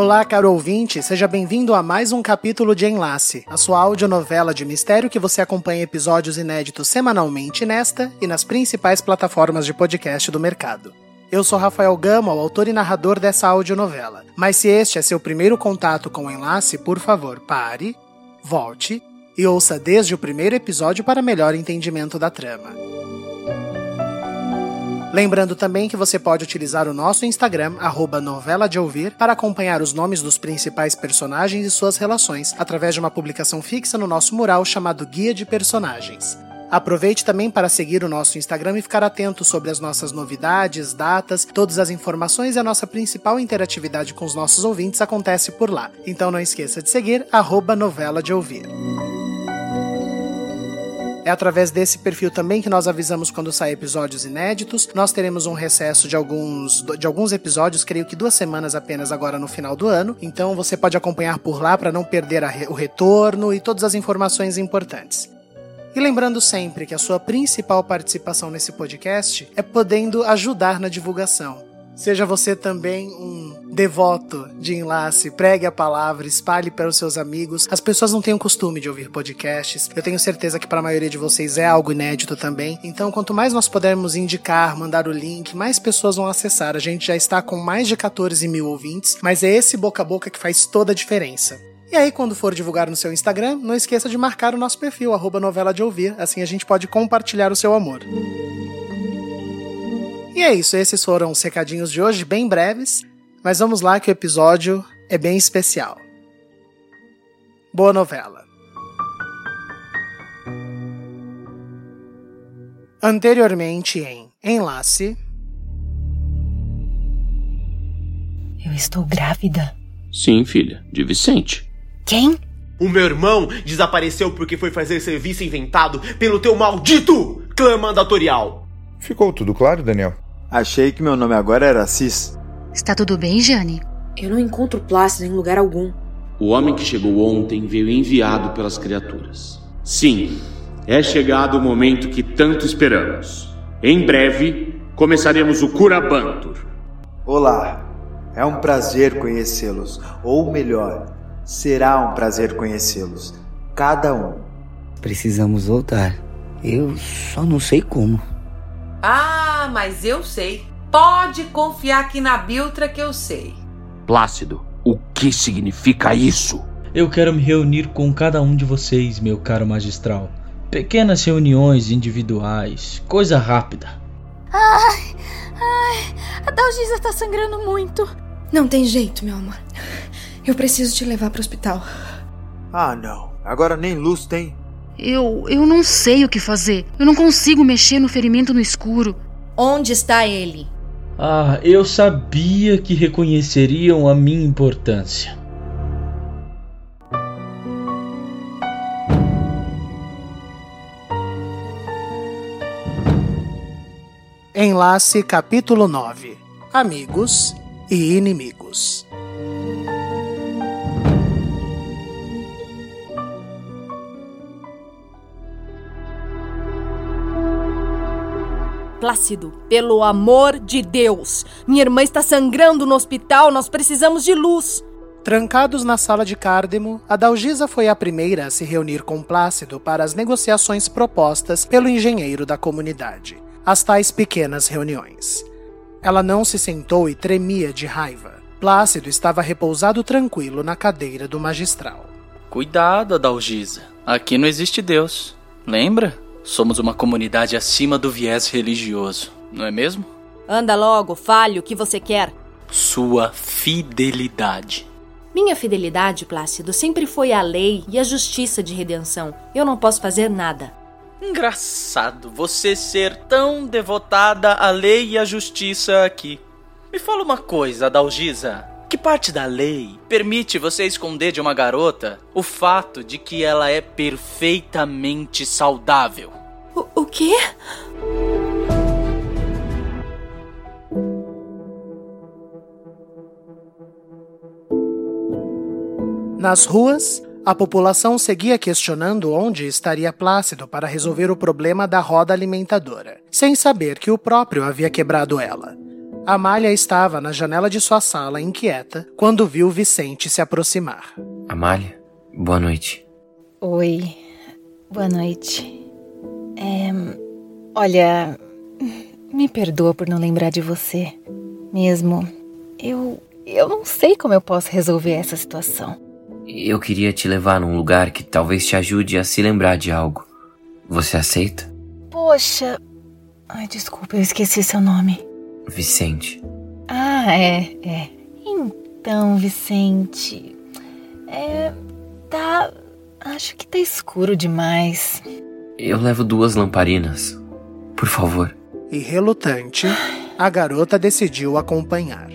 Olá, caro ouvinte, seja bem-vindo a mais um capítulo de Enlace, a sua audionovela de mistério que você acompanha episódios inéditos semanalmente nesta e nas principais plataformas de podcast do mercado. Eu sou Rafael Gama, o autor e narrador dessa audionovela. Mas se este é seu primeiro contato com o Enlace, por favor, pare, volte e ouça desde o primeiro episódio para melhor entendimento da trama. Lembrando também que você pode utilizar o nosso Instagram, arroba novela de ouvir, para acompanhar os nomes dos principais personagens e suas relações, através de uma publicação fixa no nosso mural chamado Guia de Personagens. Aproveite também para seguir o nosso Instagram e ficar atento sobre as nossas novidades, datas, todas as informações e a nossa principal interatividade com os nossos ouvintes acontece por lá. Então não esqueça de seguir arroba novela de ouvir. É através desse perfil também que nós avisamos quando saem episódios inéditos. Nós teremos um recesso de alguns, de alguns episódios, creio que duas semanas apenas agora no final do ano. Então você pode acompanhar por lá para não perder re o retorno e todas as informações importantes. E lembrando sempre que a sua principal participação nesse podcast é podendo ajudar na divulgação. Seja você também um devoto de enlace, pregue a palavra, espalhe para os seus amigos. As pessoas não têm o costume de ouvir podcasts. Eu tenho certeza que para a maioria de vocês é algo inédito também. Então, quanto mais nós pudermos indicar, mandar o link, mais pessoas vão acessar. A gente já está com mais de 14 mil ouvintes, mas é esse boca a boca que faz toda a diferença. E aí, quando for divulgar no seu Instagram, não esqueça de marcar o nosso perfil, arroba novela de ouvir, assim a gente pode compartilhar o seu amor. E é isso, esses foram os recadinhos de hoje, bem breves, mas vamos lá que o episódio é bem especial. Boa novela. Anteriormente em Enlace. Eu estou grávida. Sim, filha, de Vicente. Quem? O meu irmão desapareceu porque foi fazer serviço inventado pelo teu maldito clã mandatorial. Ficou tudo claro, Daniel? Achei que meu nome agora era Cis. Está tudo bem, Jane? Eu não encontro Plácido em lugar algum. O homem que chegou ontem veio enviado pelas criaturas. Sim, é chegado o momento que tanto esperamos. Em breve, começaremos o Curabantur. Olá, é um prazer conhecê-los. Ou melhor, será um prazer conhecê-los. Cada um. Precisamos voltar. Eu só não sei como. Ah, mas eu sei. Pode confiar aqui na Biltra que eu sei. Plácido, o que significa isso? Eu quero me reunir com cada um de vocês, meu caro magistral. Pequenas reuniões individuais, coisa rápida. Ai, ai, a Dalgisa tá sangrando muito. Não tem jeito, meu amor. Eu preciso te levar pro hospital. Ah, não. Agora nem luz tem. Eu, eu não sei o que fazer. Eu não consigo mexer no ferimento no escuro. Onde está ele? Ah, eu sabia que reconheceriam a minha importância. Enlace capítulo 9 Amigos e Inimigos Plácido, pelo amor de Deus! Minha irmã está sangrando no hospital, nós precisamos de luz! Trancados na sala de Cárdemo, a Dalgisa foi a primeira a se reunir com Plácido para as negociações propostas pelo engenheiro da comunidade, as tais pequenas reuniões. Ela não se sentou e tremia de raiva. Plácido estava repousado tranquilo na cadeira do magistral. Cuidado, Adalgisa. Aqui não existe Deus. Lembra? Somos uma comunidade acima do viés religioso, não é mesmo? Anda logo, fale o que você quer. Sua fidelidade. Minha fidelidade, Plácido, sempre foi a lei e a justiça de redenção. Eu não posso fazer nada. Engraçado você ser tão devotada à lei e à justiça aqui. Me fala uma coisa, Adalgisa. Que parte da lei permite você esconder de uma garota o fato de que ela é perfeitamente saudável? O, o quê? Nas ruas, a população seguia questionando onde estaria Plácido para resolver o problema da roda alimentadora, sem saber que o próprio havia quebrado ela. Amália estava na janela de sua sala, inquieta, quando viu Vicente se aproximar. Amália, boa noite. Oi, boa noite. É, olha, me perdoa por não lembrar de você. Mesmo, eu, eu não sei como eu posso resolver essa situação. Eu queria te levar num lugar que talvez te ajude a se lembrar de algo. Você aceita? Poxa. Ai, desculpa, eu esqueci seu nome. Vicente. Ah, é, é. Então, Vicente. É. Tá. Acho que tá escuro demais. Eu levo duas lamparinas. Por favor. E relutante, a garota decidiu acompanhar.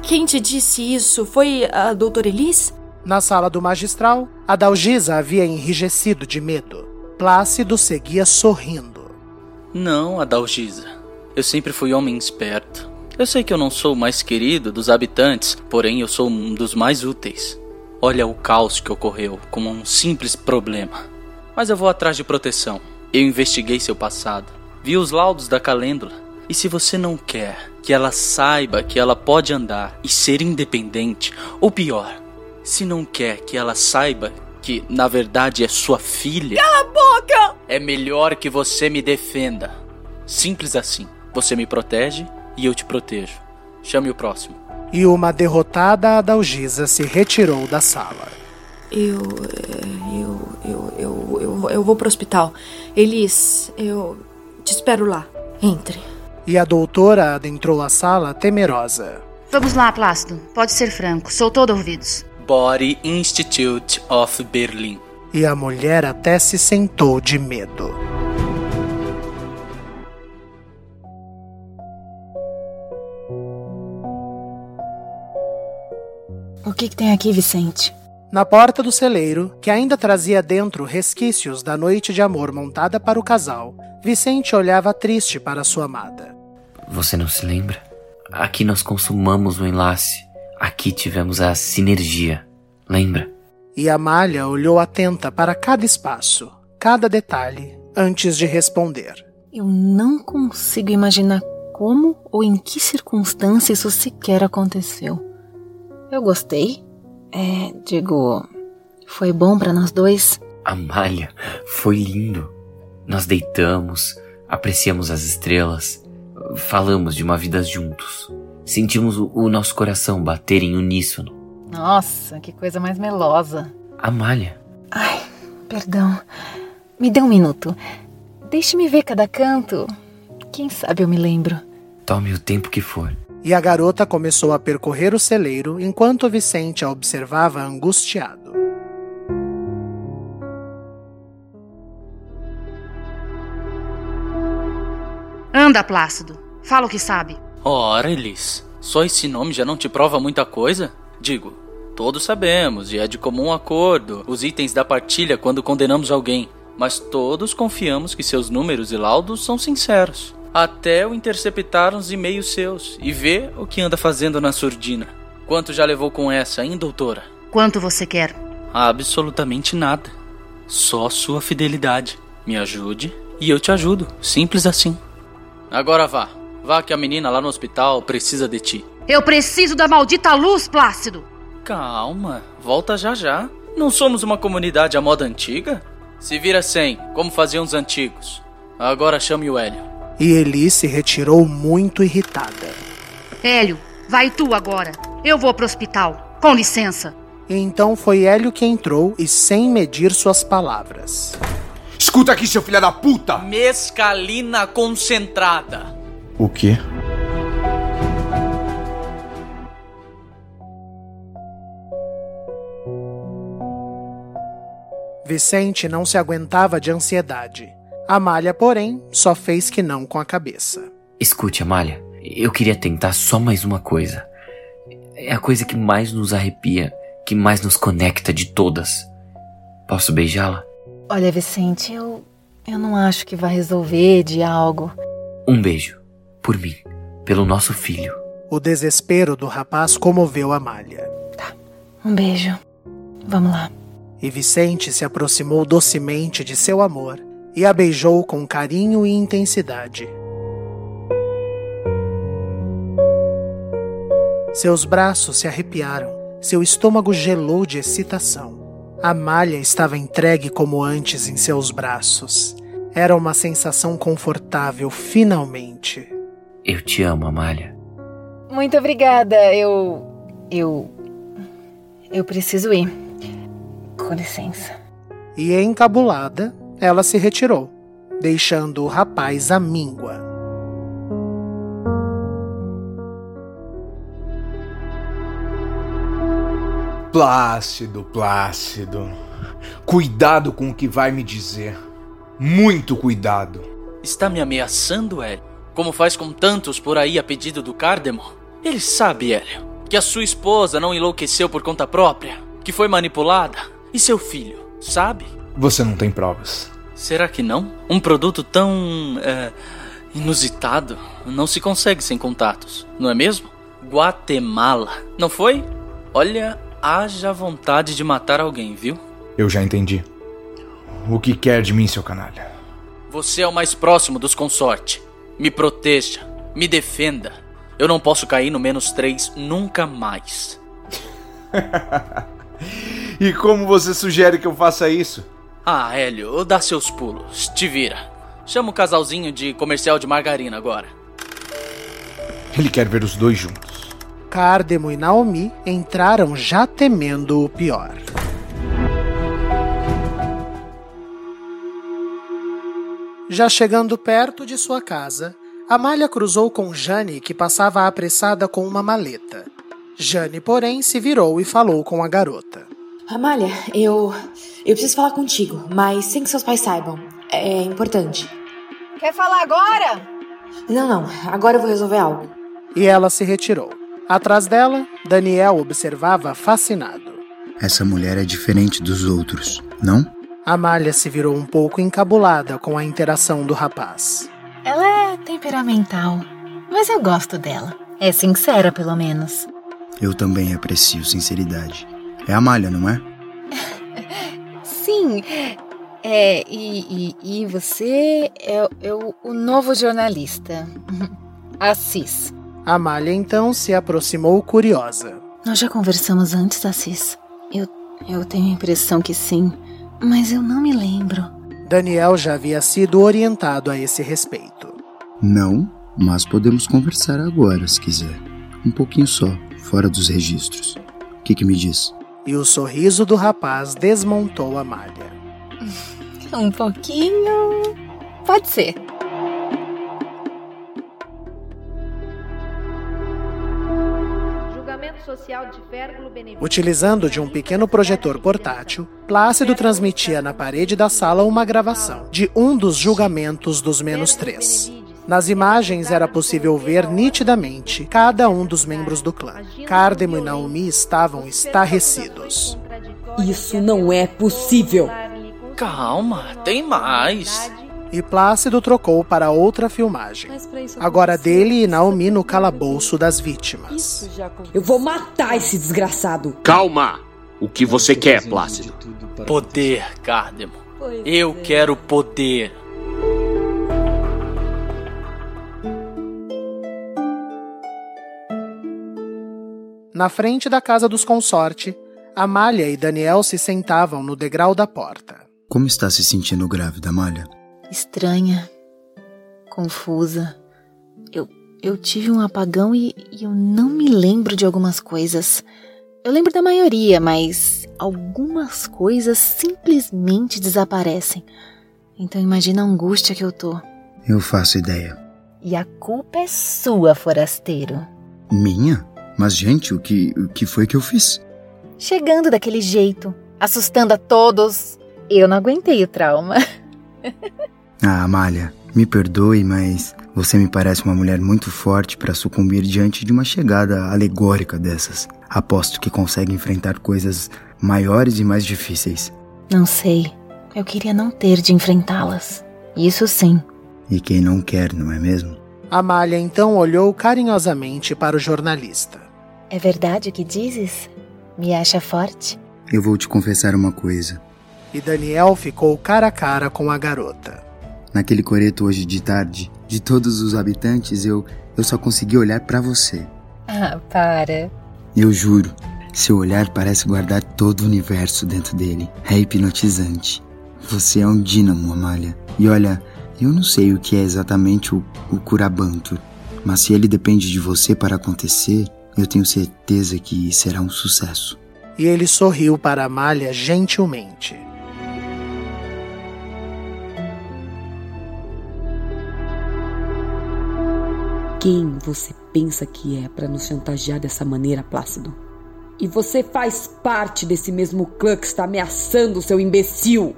Quem te disse isso? Foi a doutora Elis? Na sala do magistral, a Dalgisa havia enrijecido de medo. Plácido seguia sorrindo. Não, Adalgisa. Eu sempre fui homem esperto. Eu sei que eu não sou o mais querido dos habitantes, porém eu sou um dos mais úteis. Olha o caos que ocorreu como um simples problema. Mas eu vou atrás de proteção. Eu investiguei seu passado. Vi os laudos da calêndula. E se você não quer que ela saiba que ela pode andar e ser independente, ou pior, se não quer que ela saiba que na verdade é sua filha. Cala a boca! É melhor que você me defenda. Simples assim. Você me protege e eu te protejo. Chame o próximo. E uma derrotada Adalgisa se retirou da sala. Eu. Eu. Eu. Eu. Eu, eu vou pro hospital. Elis, eu. Te espero lá. Entre. E a doutora adentrou a sala temerosa. Vamos lá, Plácido. Pode ser franco. Sou todo ouvidos. Body Institute of Berlin. E a mulher até se sentou de medo. O que, que tem aqui, Vicente? Na porta do celeiro, que ainda trazia dentro resquícios da noite de amor montada para o casal, Vicente olhava triste para sua amada. Você não se lembra? Aqui nós consumamos o enlace. Aqui tivemos a sinergia. Lembra? E Amália olhou atenta para cada espaço, cada detalhe, antes de responder. Eu não consigo imaginar como ou em que circunstância isso sequer aconteceu. Eu gostei. É, digo, foi bom para nós dois. Amália, foi lindo. Nós deitamos, apreciamos as estrelas, falamos de uma vida juntos. Sentimos o, o nosso coração bater em uníssono. Nossa, que coisa mais melosa. Amália. Ai, perdão. Me dê um minuto. Deixe-me ver cada canto. Quem sabe eu me lembro. Tome o tempo que for. E a garota começou a percorrer o celeiro enquanto Vicente a observava angustiado. Anda, Plácido. Fala o que sabe. Ora, Elis, só esse nome já não te prova muita coisa? Digo, todos sabemos e é de comum acordo os itens da partilha quando condenamos alguém, mas todos confiamos que seus números e laudos são sinceros. Até o interceptar uns e-mails seus e ver o que anda fazendo na surdina. Quanto já levou com essa, hein, doutora? Quanto você quer? Absolutamente nada. Só sua fidelidade. Me ajude e eu te ajudo. Simples assim. Agora vá. Vá que a menina lá no hospital precisa de ti. Eu preciso da maldita luz, Plácido! Calma, volta já já. Não somos uma comunidade à moda antiga? Se vira sem, como faziam os antigos. Agora chame o Hélio. E Eli se retirou muito irritada. Hélio, vai tu agora. Eu vou pro hospital. Com licença. E então foi Hélio que entrou e sem medir suas palavras. Escuta aqui, seu filho da puta! Mescalina concentrada. O quê? Vicente não se aguentava de ansiedade. Amália, porém, só fez que não com a cabeça. Escute, Amália, eu queria tentar só mais uma coisa. É a coisa que mais nos arrepia, que mais nos conecta de todas. Posso beijá-la? Olha, Vicente, eu. Eu não acho que vai resolver de algo. Um beijo. Por mim. Pelo nosso filho. O desespero do rapaz comoveu Amália. Um beijo. Vamos lá. E Vicente se aproximou docemente de seu amor e a beijou com carinho e intensidade. Seus braços se arrepiaram, seu estômago gelou de excitação. Amália estava entregue como antes em seus braços. Era uma sensação confortável, finalmente. Eu te amo, Amália. Muito obrigada. Eu. Eu. Eu preciso ir. Com licença. E encabulada, ela se retirou, deixando o rapaz à míngua. Plácido, Plácido. Cuidado com o que vai me dizer. Muito cuidado. Está me ameaçando, Hélio? Como faz com tantos por aí a pedido do Cardemon? Ele sabe, Hélio, que a sua esposa não enlouqueceu por conta própria, que foi manipulada. E seu filho, sabe? Você não tem provas. Será que não? Um produto tão. É, inusitado não se consegue sem contatos, não é mesmo? Guatemala, não foi? Olha, haja vontade de matar alguém, viu? Eu já entendi. O que quer de mim, seu canalha? Você é o mais próximo dos consorte. Me proteja, me defenda. Eu não posso cair no menos três nunca mais. e como você sugere que eu faça isso? Ah, Hélio, dá seus pulos. Te vira. Chama o casalzinho de comercial de margarina agora. Ele quer ver os dois juntos. Cardemo e Naomi entraram já temendo o pior. Já chegando perto de sua casa, Amália cruzou com Jane, que passava apressada com uma maleta. Jane, porém, se virou e falou com a garota. Amália, eu. Eu preciso falar contigo, mas sem que seus pais saibam. É importante. Quer falar agora? Não, não. Agora eu vou resolver algo. E ela se retirou. Atrás dela, Daniel observava fascinado. Essa mulher é diferente dos outros, não? Amália se virou um pouco encabulada com a interação do rapaz. Ela é temperamental, mas eu gosto dela. É sincera, pelo menos. Eu também aprecio sinceridade. É a Amália, não é? Sim. É, e, e, e você é, é o, o novo jornalista. Assis. Amália então se aproximou curiosa. Nós já conversamos antes, Assis. Eu, eu tenho a impressão que sim, mas eu não me lembro. Daniel já havia sido orientado a esse respeito. Não, mas podemos conversar agora, se quiser. Um pouquinho só, fora dos registros. O que, que me diz? E o sorriso do rapaz desmontou a malha. Um pouquinho. Pode ser. Utilizando de um pequeno projetor portátil, Plácido transmitia na parede da sala uma gravação de um dos julgamentos dos menos três. Nas imagens era possível ver nitidamente cada um dos membros do clã. Cardemo e Naomi estavam estarrecidos. Isso não é possível. Calma, tem mais. E Plácido trocou para outra filmagem. Agora dele e Naomi no calabouço das vítimas. Eu vou matar esse desgraçado. Calma! O que você quer, Plácido? Poder, Cardemo. Eu quero poder. Na frente da casa dos consorte, Amália e Daniel se sentavam no degrau da porta. Como está se sentindo grávida, Amália? Estranha, confusa. Eu, eu tive um apagão e, e eu não me lembro de algumas coisas. Eu lembro da maioria, mas algumas coisas simplesmente desaparecem. Então imagina a angústia que eu tô. Eu faço ideia. E a culpa é sua, forasteiro. Minha? Mas, gente, o que, o que foi que eu fiz? Chegando daquele jeito, assustando a todos. Eu não aguentei o trauma. Ah, Amália, me perdoe, mas você me parece uma mulher muito forte para sucumbir diante de uma chegada alegórica dessas. Aposto que consegue enfrentar coisas maiores e mais difíceis. Não sei. Eu queria não ter de enfrentá-las. Isso sim. E quem não quer, não é mesmo? Amália então olhou carinhosamente para o jornalista. É verdade o que dizes? Me acha forte? Eu vou te confessar uma coisa. E Daniel ficou cara a cara com a garota. Naquele coreto hoje de tarde, de todos os habitantes, eu eu só consegui olhar para você. Ah, para. Eu juro, seu olhar parece guardar todo o universo dentro dele. É hipnotizante. Você é um dínamo, Amália. E olha, eu não sei o que é exatamente o, o Curabanto, mas se ele depende de você para acontecer, eu tenho certeza que será um sucesso. E ele sorriu para Amália gentilmente. Quem você pensa que é para nos chantagear dessa maneira, Plácido? E você faz parte desse mesmo clã que está ameaçando o seu imbecil.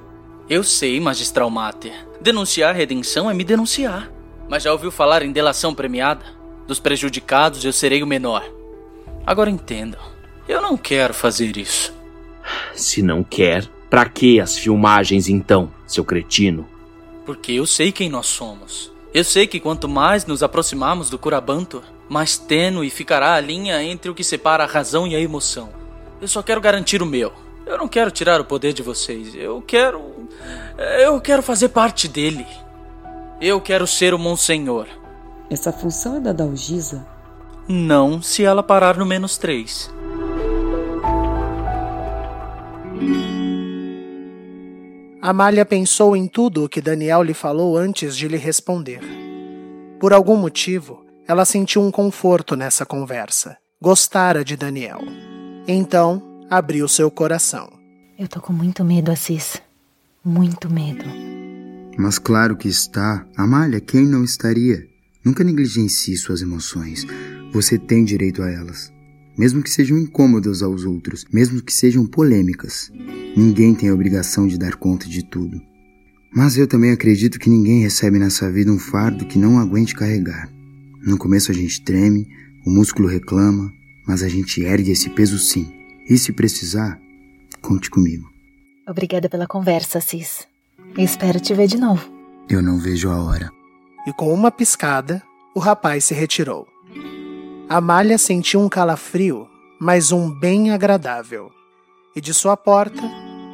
Eu sei, magistral Mater. Denunciar a redenção é me denunciar. Mas já ouviu falar em delação premiada? Dos prejudicados eu serei o menor. Agora entendam. Eu não quero fazer isso. Se não quer, pra que as filmagens então, seu cretino? Porque eu sei quem nós somos. Eu sei que quanto mais nos aproximarmos do Curabanto, mais tênue ficará a linha entre o que separa a razão e a emoção. Eu só quero garantir o meu. Eu não quero tirar o poder de vocês. Eu quero. Eu quero fazer parte dele. Eu quero ser o Monsenhor. Essa função é da Dalgisa? Não, se ela parar no menos três. Amália pensou em tudo o que Daniel lhe falou antes de lhe responder. Por algum motivo, ela sentiu um conforto nessa conversa. Gostara de Daniel. Então, abriu seu coração. Eu tô com muito medo, Assis. Muito medo. Mas claro que está. Amália, quem não estaria? Nunca negligencie suas emoções. Você tem direito a elas. Mesmo que sejam incômodas aos outros, mesmo que sejam polêmicas. Ninguém tem a obrigação de dar conta de tudo. Mas eu também acredito que ninguém recebe nessa vida um fardo que não aguente carregar. No começo a gente treme, o músculo reclama, mas a gente ergue esse peso sim. E se precisar, conte comigo. Obrigada pela conversa, Cis. Espero te ver de novo. Eu não vejo a hora. E com uma piscada, o rapaz se retirou. Amália sentiu um calafrio, mas um bem agradável. E de sua porta,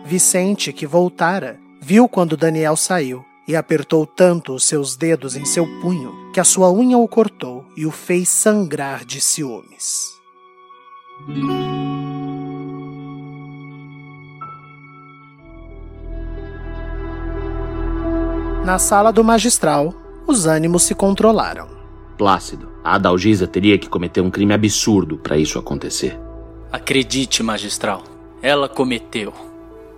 Vicente, que voltara, viu quando Daniel saiu e apertou tanto os seus dedos em seu punho que a sua unha o cortou e o fez sangrar de ciúmes. Na sala do magistral, os ânimos se controlaram. Plácido, a Adalgisa teria que cometer um crime absurdo para isso acontecer. Acredite, magistral, ela cometeu.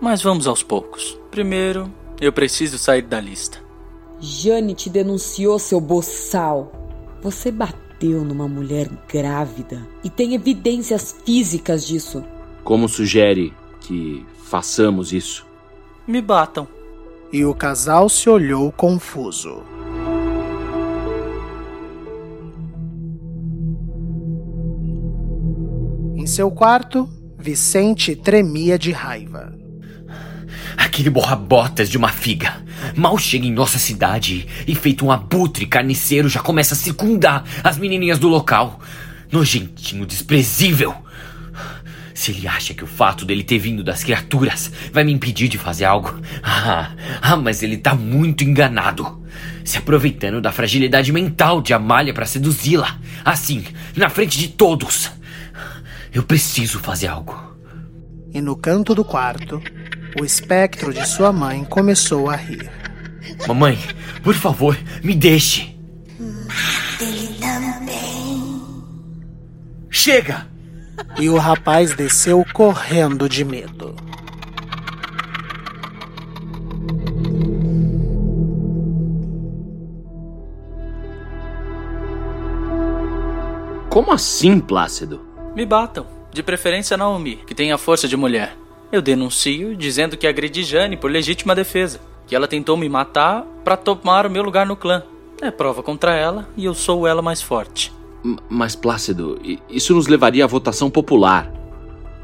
Mas vamos aos poucos. Primeiro, eu preciso sair da lista. Jane te denunciou, seu boçal. Você bateu numa mulher grávida e tem evidências físicas disso. Como sugere que façamos isso? Me batam. E o casal se olhou confuso. Em seu quarto, Vicente tremia de raiva. Aquele borra-botas de uma figa. Mal chega em nossa cidade e, feito um abutre carniceiro, já começa a circundar as menininhas do local. Nojentinho, desprezível. Se ele acha que o fato dele ter vindo das criaturas vai me impedir de fazer algo. Ah, ah mas ele tá muito enganado. Se aproveitando da fragilidade mental de Amália para seduzi-la. Assim, na frente de todos. Eu preciso fazer algo. E no canto do quarto, o espectro de sua mãe começou a rir. Mamãe, por favor, me deixe. Ele também. Chega! E o rapaz desceu correndo de medo. Como assim, Plácido? Me batam. De preferência Naomi, que tem a força de mulher. Eu denuncio dizendo que agredi Jane por legítima defesa. que ela tentou me matar para tomar o meu lugar no clã. É prova contra ela e eu sou ela mais forte. Mas, Plácido, isso nos levaria à votação popular.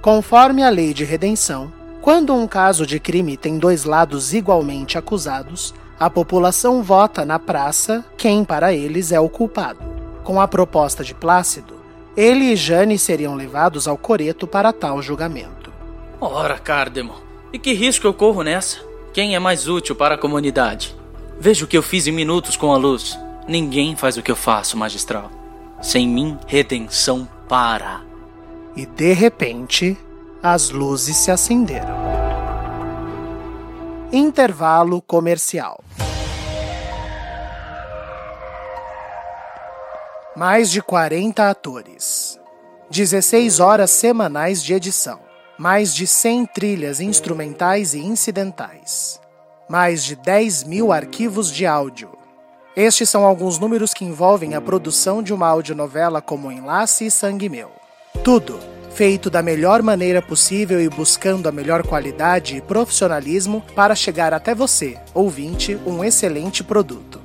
Conforme a lei de redenção, quando um caso de crime tem dois lados igualmente acusados, a população vota na praça quem para eles é o culpado. Com a proposta de Plácido, ele e Jane seriam levados ao coreto para tal julgamento. Ora, Cardemo, e que risco eu corro nessa? Quem é mais útil para a comunidade? Veja o que eu fiz em minutos com a luz. Ninguém faz o que eu faço, magistral. Sem mim, redenção para. E de repente, as luzes se acenderam. Intervalo comercial. Mais de 40 atores. 16 horas semanais de edição. Mais de 100 trilhas instrumentais e incidentais. Mais de 10 mil arquivos de áudio. Estes são alguns números que envolvem a produção de uma audionovela como Enlace e Sangue Meu. Tudo feito da melhor maneira possível e buscando a melhor qualidade e profissionalismo para chegar até você, ouvinte, um excelente produto.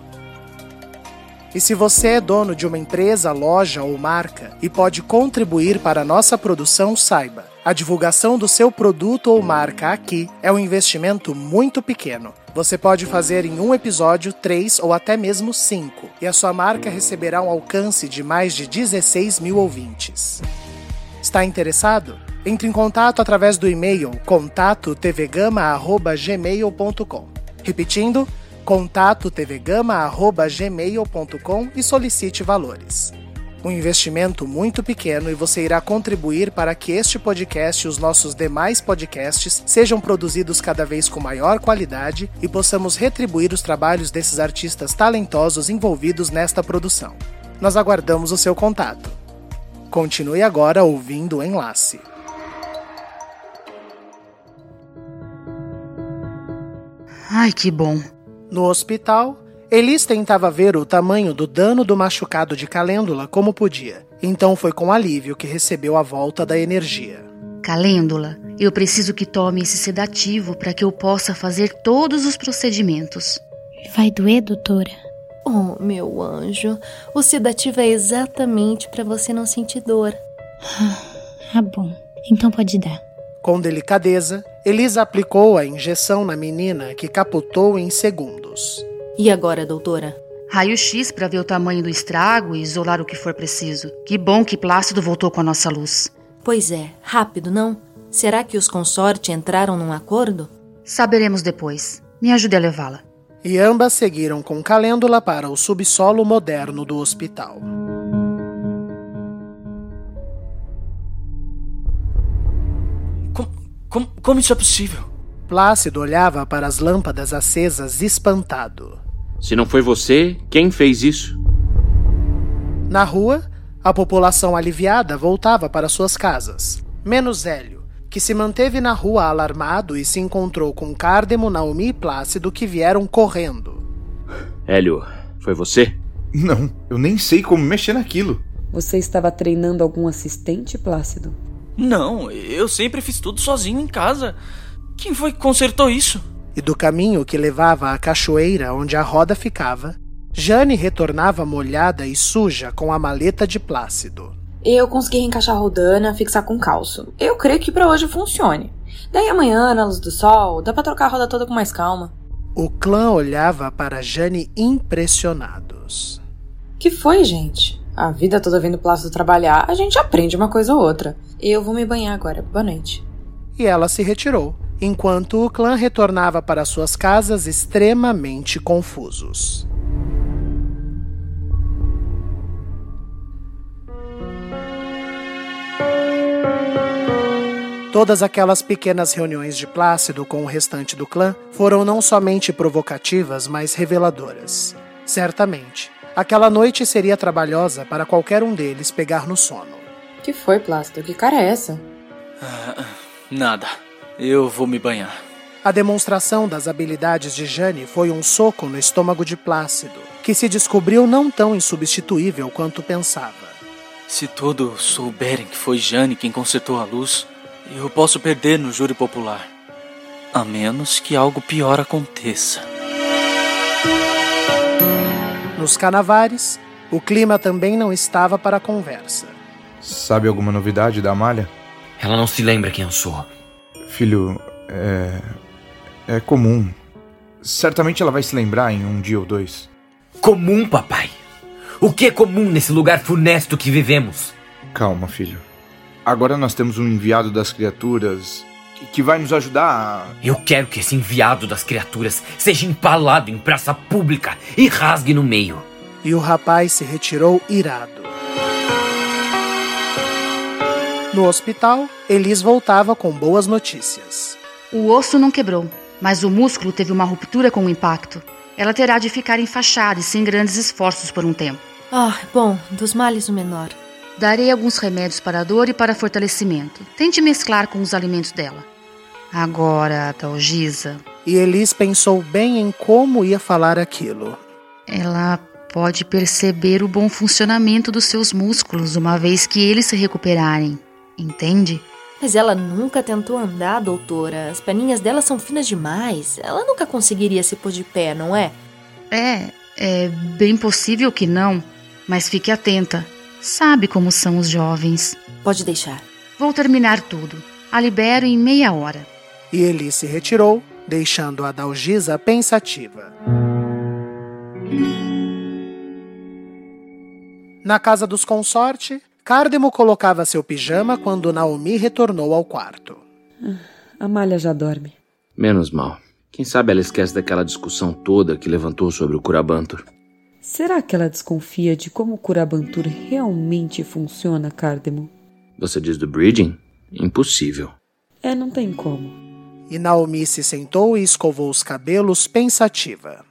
E se você é dono de uma empresa, loja ou marca e pode contribuir para a nossa produção, saiba. A divulgação do seu produto ou marca aqui é um investimento muito pequeno. Você pode fazer em um episódio três ou até mesmo cinco, e a sua marca receberá um alcance de mais de 16 mil ouvintes. Está interessado? Entre em contato através do e-mail contatotvgama@gmail.com. Repetindo, contatotvgama@gmail.com e solicite valores. Um investimento muito pequeno e você irá contribuir para que este podcast e os nossos demais podcasts sejam produzidos cada vez com maior qualidade e possamos retribuir os trabalhos desses artistas talentosos envolvidos nesta produção. Nós aguardamos o seu contato. Continue agora ouvindo o enlace. Ai, que bom. No hospital, Elis tentava ver o tamanho do dano do machucado de Calêndula como podia. Então foi com alívio que recebeu a volta da energia. Calêndula, eu preciso que tome esse sedativo para que eu possa fazer todos os procedimentos. Vai doer, doutora? Oh, meu anjo, o sedativo é exatamente para você não sentir dor. Ah, bom. Então pode dar. Com delicadeza, Elisa aplicou a injeção na menina, que capotou em segundos. E agora, doutora? Raio-X para ver o tamanho do estrago e isolar o que for preciso. Que bom que Plácido voltou com a nossa luz. Pois é, rápido, não? Será que os consorte entraram num acordo? Saberemos depois. Me ajude a levá-la e ambas seguiram com Calêndula para o subsolo moderno do hospital. Como, como, como isso é possível? Plácido olhava para as lâmpadas acesas espantado. Se não foi você, quem fez isso? Na rua, a população aliviada voltava para suas casas, menos Hélio que se manteve na rua alarmado e se encontrou com Cardemo, Naomi e Plácido que vieram correndo. Hélio, foi você? Não, eu nem sei como mexer naquilo. Você estava treinando algum assistente, Plácido? Não, eu sempre fiz tudo sozinho em casa. Quem foi que consertou isso? E do caminho que levava à cachoeira onde a roda ficava, Jane retornava molhada e suja com a maleta de Plácido. Eu consegui encaixar a rodana, fixar com calço. Eu creio que para hoje funcione. Daí amanhã, na luz do sol, dá para trocar a roda toda com mais calma. O clã olhava para Jane impressionados. Que foi, gente? A vida toda vendo Plácido trabalhar, a gente aprende uma coisa ou outra. Eu vou me banhar agora. Boa noite. E ela se retirou, enquanto o clã retornava para suas casas extremamente confusos. Todas aquelas pequenas reuniões de Plácido com o restante do clã foram não somente provocativas, mas reveladoras. Certamente, aquela noite seria trabalhosa para qualquer um deles pegar no sono. Que foi, Plácido? Que cara é essa? Ah, nada. Eu vou me banhar. A demonstração das habilidades de Jane foi um soco no estômago de Plácido, que se descobriu não tão insubstituível quanto pensava. Se todos souberem que foi Jane quem consertou a luz, eu posso perder no júri popular. A menos que algo pior aconteça. Nos canavares, o clima também não estava para a conversa. Sabe alguma novidade da Amália? Ela não se lembra quem eu sou. Filho, é. É comum. Certamente ela vai se lembrar em um dia ou dois. Comum, papai? O que é comum nesse lugar funesto que vivemos? Calma, filho. Agora nós temos um enviado das criaturas que, vai nos ajudar a. Eu quero que esse enviado das criaturas seja empalado em praça pública e rasgue no meio. E o rapaz se retirou irado. No hospital, Elis voltava com boas notícias. O osso não quebrou, mas o músculo teve uma ruptura com o impacto. Ela terá de ficar enfaixada e sem grandes esforços por um tempo. Ah, bom, dos males o menor. Darei alguns remédios para a dor e para fortalecimento. Tente mesclar com os alimentos dela. Agora, Dalgisa. E Elis pensou bem em como ia falar aquilo. Ela pode perceber o bom funcionamento dos seus músculos uma vez que eles se recuperarem. Entende? Mas ela nunca tentou andar, doutora. As perninhas dela são finas demais. Ela nunca conseguiria se pôr de pé, não é? É, é bem possível que não. Mas fique atenta. Sabe como são os jovens. Pode deixar. Vou terminar tudo. A libero em meia hora. E ele se retirou, deixando a Dalgisa pensativa. Na casa dos consorte, Cardemo colocava seu pijama quando Naomi retornou ao quarto. A Malha já dorme. Menos mal. Quem sabe ela esquece daquela discussão toda que levantou sobre o Curabantur. Será que ela desconfia de como o Curabantur realmente funciona, Cardemo? Você diz do Bridging? Impossível. É, não tem como. E Naomi se sentou e escovou os cabelos pensativa.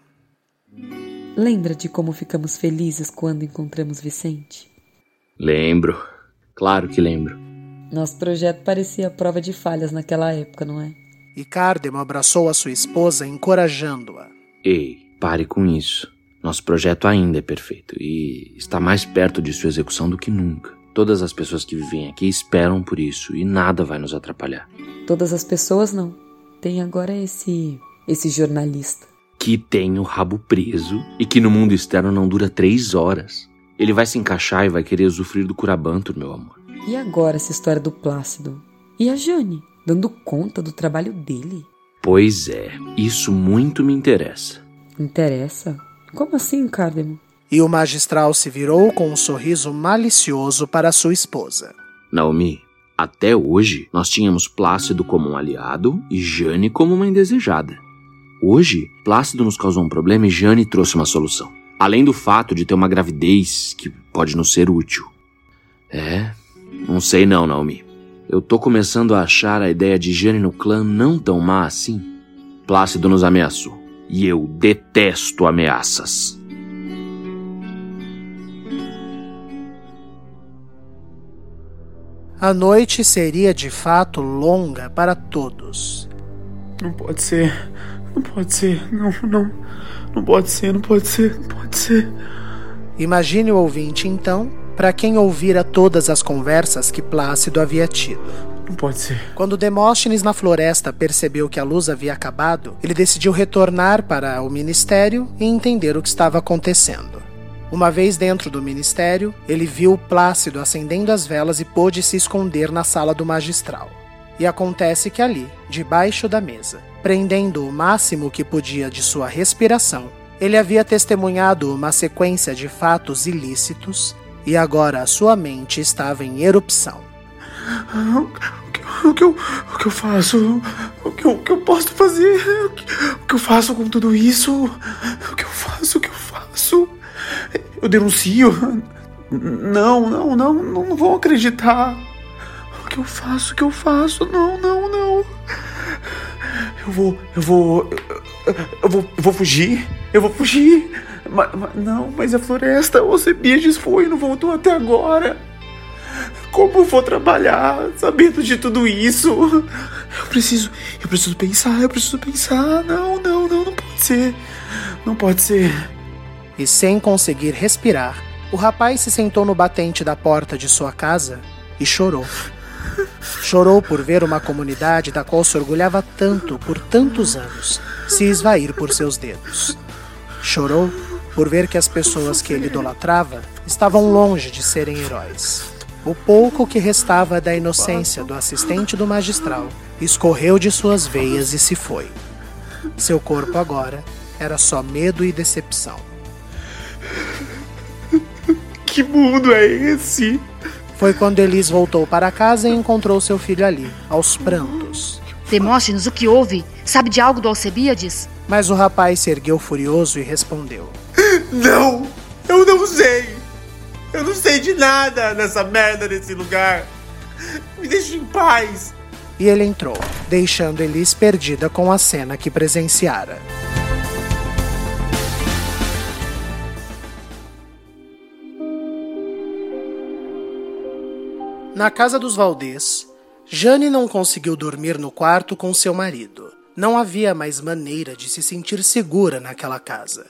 Lembra de como ficamos felizes quando encontramos Vicente? Lembro. Claro que lembro. Nosso projeto parecia prova de falhas naquela época, não é? E Cardemo abraçou a sua esposa, encorajando-a. Ei, pare com isso. Nosso projeto ainda é perfeito e está mais perto de sua execução do que nunca. Todas as pessoas que vivem aqui esperam por isso e nada vai nos atrapalhar. Todas as pessoas não. Tem agora esse esse jornalista que tem o rabo preso e que no mundo externo não dura três horas. Ele vai se encaixar e vai querer usufruir do curabanto, meu amor. E agora essa história do Plácido? E a Jane, dando conta do trabalho dele? Pois é, isso muito me interessa. Interessa? Como assim, Cardemo? E o magistral se virou com um sorriso malicioso para sua esposa. Naomi, até hoje nós tínhamos Plácido como um aliado e Jane como uma indesejada. Hoje, Plácido nos causou um problema e Jane trouxe uma solução. Além do fato de ter uma gravidez que pode nos ser útil. É, não sei não, Naomi. Eu tô começando a achar a ideia de Jane no clã não tão má assim. Plácido nos ameaçou. E eu detesto ameaças. A noite seria de fato longa para todos. Não pode ser. Não pode ser. Não, não. Não pode ser, não pode ser, não pode ser. Imagine o ouvinte, então, para quem ouvira todas as conversas que Plácido havia tido. Não pode ser. Quando Demóstenes na floresta percebeu que a luz havia acabado, ele decidiu retornar para o ministério e entender o que estava acontecendo. Uma vez dentro do ministério, ele viu Plácido acendendo as velas e pôde se esconder na sala do magistral. E acontece que ali, debaixo da mesa, prendendo o máximo que podia de sua respiração, ele havia testemunhado uma sequência de fatos ilícitos e agora sua mente estava em erupção. O que, eu, o que eu faço? O que, o que eu posso fazer? O que, o que eu faço com tudo isso? O que eu faço? O que eu faço? Eu denuncio? Não, não, não, não vão acreditar. O que eu faço? O que eu faço? Não, não, não. Eu vou, eu vou, eu vou, eu vou fugir. Eu vou fugir. Mas, mas, não, mas a floresta, o Cebiges foi e não voltou até agora. Como vou trabalhar sabendo de tudo isso? Eu preciso, eu preciso pensar, eu preciso pensar. Não, não, não, não pode ser. Não pode ser. E sem conseguir respirar, o rapaz se sentou no batente da porta de sua casa e chorou. Chorou por ver uma comunidade da qual se orgulhava tanto por tantos anos se esvair por seus dedos. Chorou por ver que as pessoas que ele idolatrava estavam longe de serem heróis. O pouco que restava da inocência do assistente do magistral escorreu de suas veias e se foi. Seu corpo agora era só medo e decepção. Que mundo é esse? Foi quando Elis voltou para casa e encontrou seu filho ali, aos prantos. Demóstenes, o que houve? Sabe de algo do Alcebiades? Mas o rapaz se ergueu furioso e respondeu: Não! Eu não sei! Eu não sei de nada nessa merda desse lugar! Me deixe em paz! E ele entrou, deixando Elis perdida com a cena que presenciara. Na casa dos Valdez, Jane não conseguiu dormir no quarto com seu marido. Não havia mais maneira de se sentir segura naquela casa.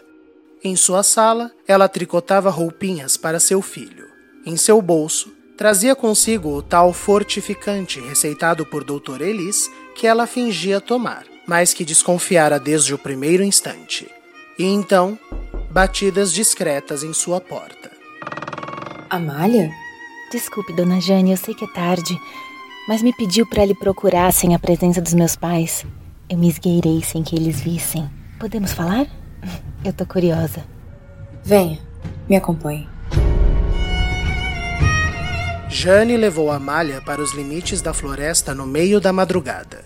Em sua sala, ela tricotava roupinhas para seu filho. Em seu bolso, trazia consigo o tal fortificante receitado por Dr. Elis que ela fingia tomar, mas que desconfiara desde o primeiro instante. E então, batidas discretas em sua porta. Amália? Desculpe, dona Jane, eu sei que é tarde, mas me pediu para lhe procurar sem a presença dos meus pais. Eu me esgueirei sem que eles vissem. Podemos falar? Eu tô curiosa. Venha, me acompanhe. Jane levou Amália para os limites da floresta no meio da madrugada.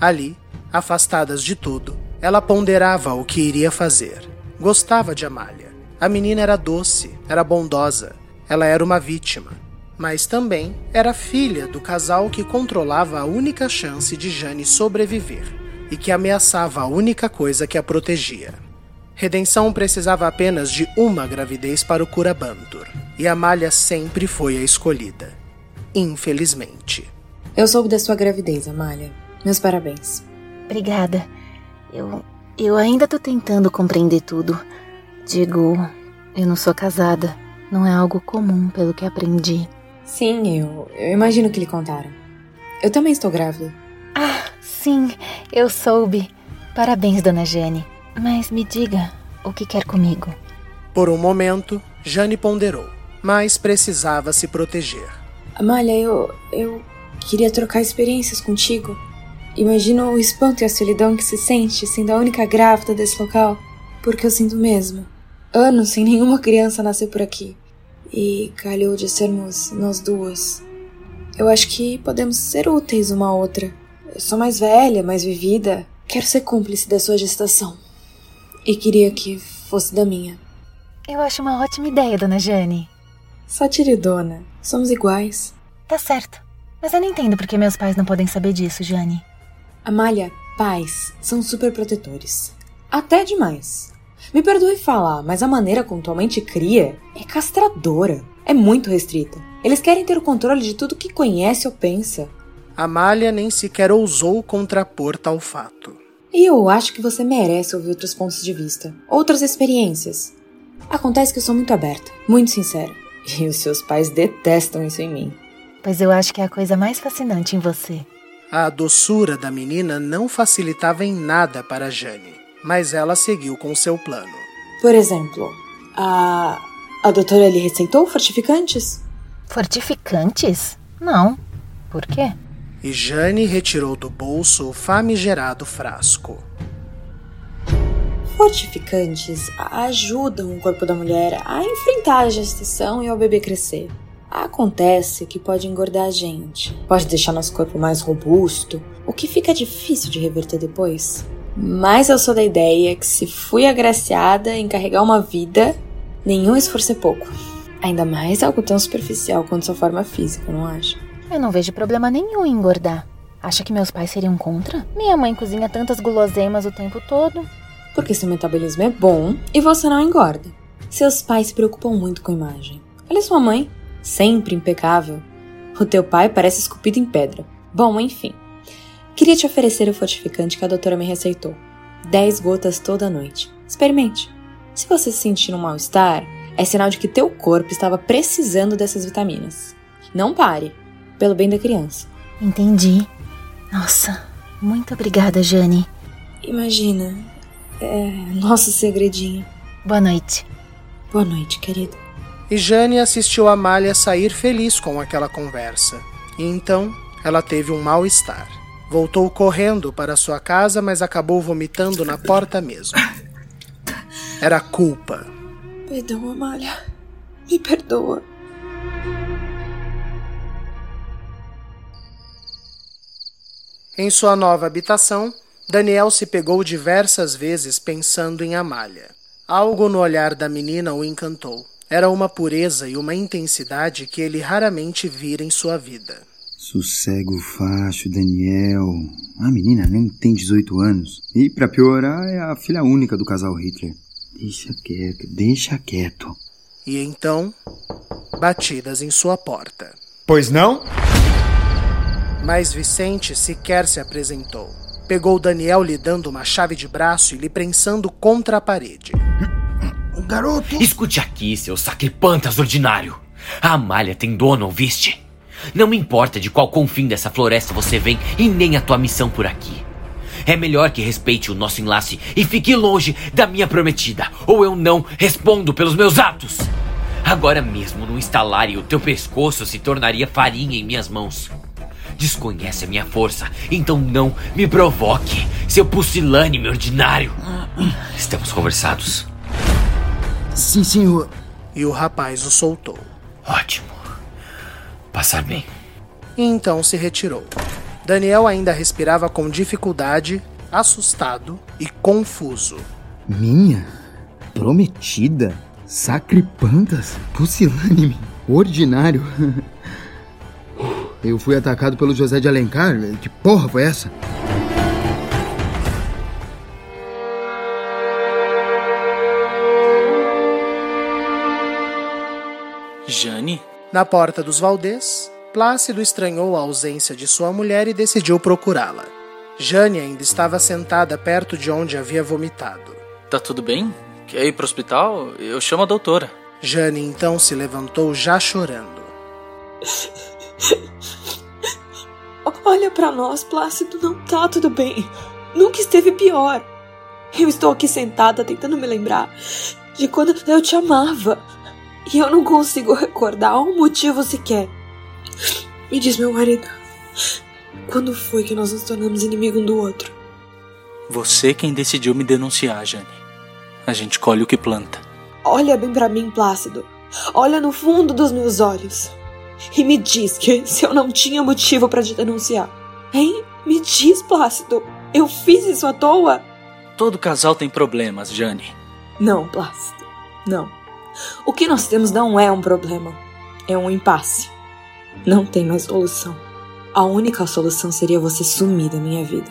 Ali, afastadas de tudo, ela ponderava o que iria fazer. Gostava de Amália. A menina era doce, era bondosa, ela era uma vítima mas também era filha do casal que controlava a única chance de Jane sobreviver e que ameaçava a única coisa que a protegia. Redenção precisava apenas de uma gravidez para o Curabantur, e Amália sempre foi a escolhida. Infelizmente. Eu soube da sua gravidez, Amália. Meus parabéns. Obrigada. Eu. Eu ainda tô tentando compreender tudo. Digo, eu não sou casada. Não é algo comum, pelo que aprendi. Sim, eu, eu imagino que lhe contaram. Eu também estou grávida. Ah, sim, eu soube. Parabéns, dona Jane. Mas me diga, o que quer comigo? Por um momento, Jane ponderou, mas precisava se proteger. Amália, eu. eu queria trocar experiências contigo. Imagino o espanto e a solidão que se sente sendo a única grávida desse local. Porque eu sinto mesmo. Anos sem nenhuma criança nascer por aqui e calhou de sermos nós duas. Eu acho que podemos ser úteis uma à outra. Eu sou mais velha, mais vivida. Quero ser cúmplice da sua gestação. E queria que fosse da minha. Eu acho uma ótima ideia, dona Jane. Satiridona, somos iguais. Tá certo. Mas eu não entendo por que meus pais não podem saber disso, Jane. Amália, pais são super protetores. Até demais. Me perdoe falar, mas a maneira como tua mente cria é castradora. É muito restrita. Eles querem ter o controle de tudo que conhece ou pensa. Amália nem sequer ousou contrapor tal fato. E eu acho que você merece ouvir outros pontos de vista, outras experiências. Acontece que eu sou muito aberta, muito sincera. E os seus pais detestam isso em mim. Pois eu acho que é a coisa mais fascinante em você. A doçura da menina não facilitava em nada para Jane mas ela seguiu com seu plano. Por exemplo, a. A doutora lhe receitou fortificantes? Fortificantes? Não. Por quê? E Jane retirou do bolso o famigerado frasco. Fortificantes ajudam o corpo da mulher a enfrentar a gestação e ao bebê crescer. Acontece que pode engordar a gente, pode deixar nosso corpo mais robusto, o que fica difícil de reverter depois. Mas eu sou da ideia que se fui agraciada em carregar uma vida, nenhum esforço é pouco. Ainda mais algo tão superficial quanto sua forma física, não acha? Eu não vejo problema nenhum em engordar. Acha que meus pais seriam contra? Minha mãe cozinha tantas guloseimas o tempo todo. Porque seu metabolismo é bom e você não engorda. Seus pais se preocupam muito com a imagem. Olha sua mãe, sempre impecável. O teu pai parece esculpido em pedra. Bom, enfim. Queria te oferecer o fortificante que a doutora me receitou. 10 gotas toda noite. Experimente. Se você se sentir um mal-estar, é sinal de que teu corpo estava precisando dessas vitaminas. Não pare, pelo bem da criança. Entendi. Nossa, muito obrigada, Jane. Imagina, é nosso segredinho. Boa noite. Boa noite, querido. E Jane assistiu Amália sair feliz com aquela conversa. E então ela teve um mal-estar. Voltou correndo para sua casa, mas acabou vomitando na porta mesmo. Era culpa. Perdão, Amália. Me perdoa. Em sua nova habitação, Daniel se pegou diversas vezes pensando em Amália. Algo no olhar da menina o encantou. Era uma pureza e uma intensidade que ele raramente vira em sua vida. Sossega o facho, Daniel. A menina nem tem 18 anos. E, para piorar, é a filha única do casal Hitler. Deixa quieto, deixa quieto. E então, batidas em sua porta. Pois não? Mas Vicente sequer se apresentou. Pegou Daniel lhe dando uma chave de braço e lhe prensando contra a parede. Garoto! Escute aqui, seu sacripantas ordinário. A Amália tem dono, ouviste? Não me importa de qual confim dessa floresta você vem e nem a tua missão por aqui. É melhor que respeite o nosso enlace e fique longe da minha prometida, ou eu não respondo pelos meus atos. Agora mesmo, no instalar o teu pescoço se tornaria farinha em minhas mãos. Desconhece a minha força, então não me provoque, seu pusilânime ordinário. Estamos conversados. Sim, senhor. E o rapaz o soltou. Ótimo. Passar bem. E então se retirou. Daniel ainda respirava com dificuldade, assustado e confuso. Minha? Prometida? Sacripantas? Pusilânime? Ordinário? Eu fui atacado pelo José de Alencar? Que porra foi essa? Jane? Na porta dos Valdez, Plácido estranhou a ausência de sua mulher e decidiu procurá-la. Jane ainda estava sentada perto de onde havia vomitado. Tá tudo bem? Quer ir pro hospital? Eu chamo a doutora. Jane então se levantou já chorando. Olha para nós, Plácido, não tá tudo bem. Nunca esteve pior. Eu estou aqui sentada tentando me lembrar de quando eu te amava. E eu não consigo recordar um motivo sequer. Me diz, meu marido, quando foi que nós nos tornamos inimigo um do outro? Você quem decidiu me denunciar, Jane. A gente colhe o que planta. Olha bem para mim, Plácido. Olha no fundo dos meus olhos. E me diz que se eu não tinha motivo para te denunciar. Hein? Me diz, Plácido. Eu fiz isso à toa? Todo casal tem problemas, Jane. Não, Plácido. Não. O que nós temos não é um problema. É um impasse. Não tem mais solução. A única solução seria você sumir da minha vida.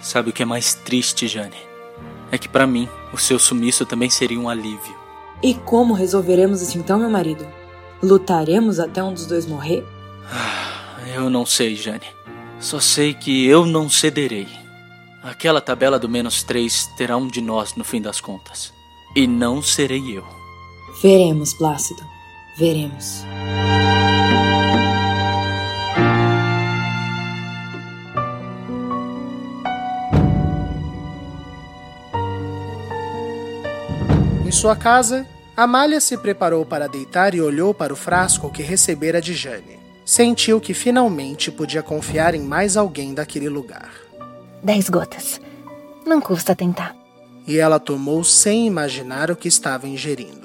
Sabe o que é mais triste, Jane? É que para mim, o seu sumiço também seria um alívio. E como resolveremos isso então, meu marido? Lutaremos até um dos dois morrer? Eu não sei, Jane. Só sei que eu não cederei. Aquela tabela do menos três terá um de nós no fim das contas. E não serei eu. Veremos, Plácido. Veremos. Em sua casa, Amália se preparou para deitar e olhou para o frasco que recebera de Jane. Sentiu que finalmente podia confiar em mais alguém daquele lugar. Dez gotas. Não custa tentar. E ela tomou sem imaginar o que estava ingerindo.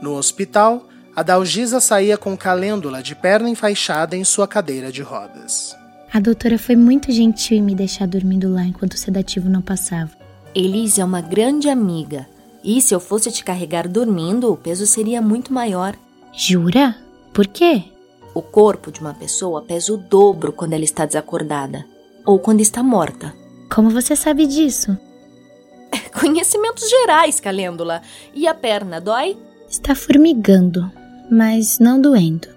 No hospital, a Dalgisa saía com calêndula de perna enfaixada em sua cadeira de rodas. A doutora foi muito gentil em me deixar dormindo lá enquanto o sedativo não passava. Elise é uma grande amiga. E se eu fosse te carregar dormindo, o peso seria muito maior. Jura? Por quê? O corpo de uma pessoa pesa o dobro quando ela está desacordada ou quando está morta. Como você sabe disso? Conhecimentos gerais, Calêndula. E a perna dói? Está formigando, mas não doendo.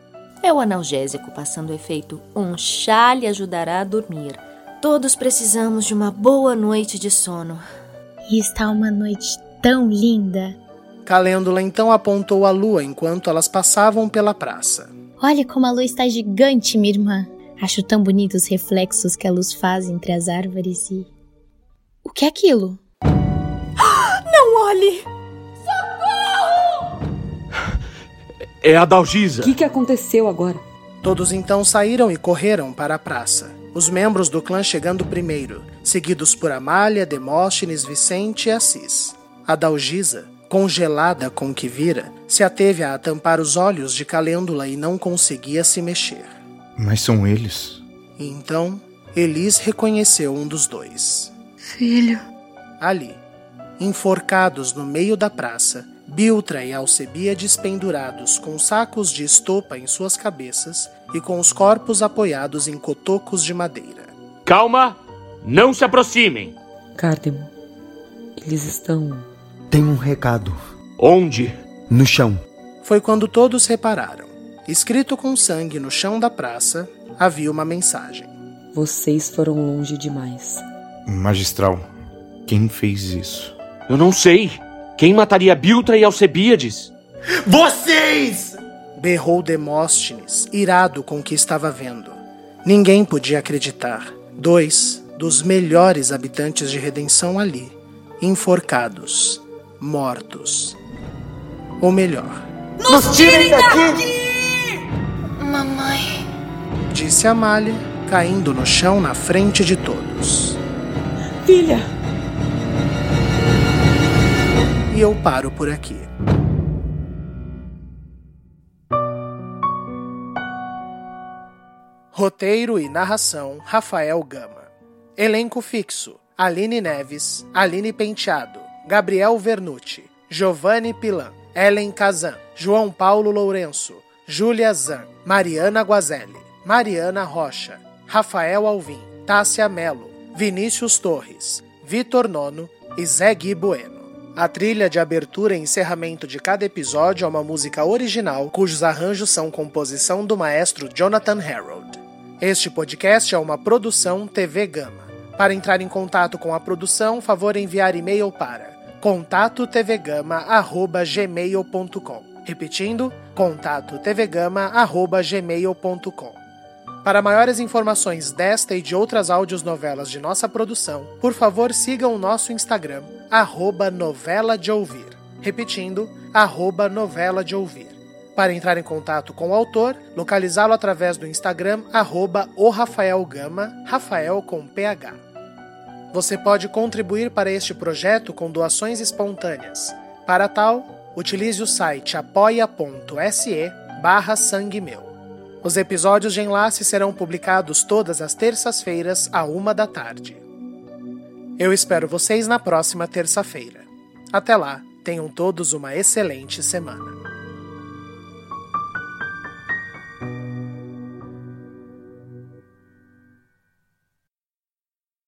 É o analgésico passando efeito. Um chá lhe ajudará a dormir. Todos precisamos de uma boa noite de sono. E está uma noite tão linda. Calêndula então apontou a lua enquanto elas passavam pela praça. Olha como a lua está gigante, minha irmã. Acho tão bonitos os reflexos que a luz faz entre as árvores e. O que é aquilo? Não olhe! É a Dalgisa. O que, que aconteceu agora? Todos então saíram e correram para a praça. Os membros do clã chegando primeiro, seguidos por Amália, Demóstenes, Vicente e Assis. A Dalgisa, congelada com o que vira, se ateve a tampar os olhos de Calêndula e não conseguia se mexer. Mas são eles. E então, Elis reconheceu um dos dois. Filho. Ali, enforcados no meio da praça, Biltra e Alcebiades pendurados com sacos de estopa em suas cabeças e com os corpos apoiados em cotocos de madeira. Calma! Não se aproximem! Cardemo, eles estão. Tem um recado. Onde? No chão. Foi quando todos repararam. Escrito com sangue no chão da praça, havia uma mensagem. Vocês foram longe demais. Magistral, quem fez isso? Eu não sei. Quem mataria Biltra e Alcebíades? Vocês! Berrou Demóstenes, irado com o que estava vendo. Ninguém podia acreditar. Dois dos melhores habitantes de Redenção ali, enforcados, mortos. Ou melhor, Nos tirem daqui! Mamãe. disse Amália, caindo no chão na frente de todos. Filha! E eu paro por aqui. Roteiro e narração: Rafael Gama. Elenco fixo: Aline Neves, Aline Penteado, Gabriel Vernucci, Giovanni Pilan, Ellen Kazan, João Paulo Lourenço, Júlia Zan, Mariana Guazelli, Mariana Rocha, Rafael Alvim, Tássia Melo, Vinícius Torres, Vitor Nono e Zé Gui Bueno. A trilha de abertura e encerramento de cada episódio é uma música original cujos arranjos são composição do maestro Jonathan Harold. Este podcast é uma produção TV Gama. Para entrar em contato com a produção, favor enviar e-mail para contatotvgama@gmail.com. Repetindo, contatotvgama@gmail.com. Para maiores informações desta e de outras áudios-novelas de nossa produção, por favor sigam o nosso Instagram, arroba novela de ouvir. Repetindo, arroba novela de ouvir. Para entrar em contato com o autor, localizá-lo através do Instagram, arroba o Rafael Gama, Rafael com PH. Você pode contribuir para este projeto com doações espontâneas. Para tal, utilize o site apoia.se barra sangue meu. Os episódios de enlace serão publicados todas as terças-feiras, à uma da tarde. Eu espero vocês na próxima terça-feira. Até lá, tenham todos uma excelente semana.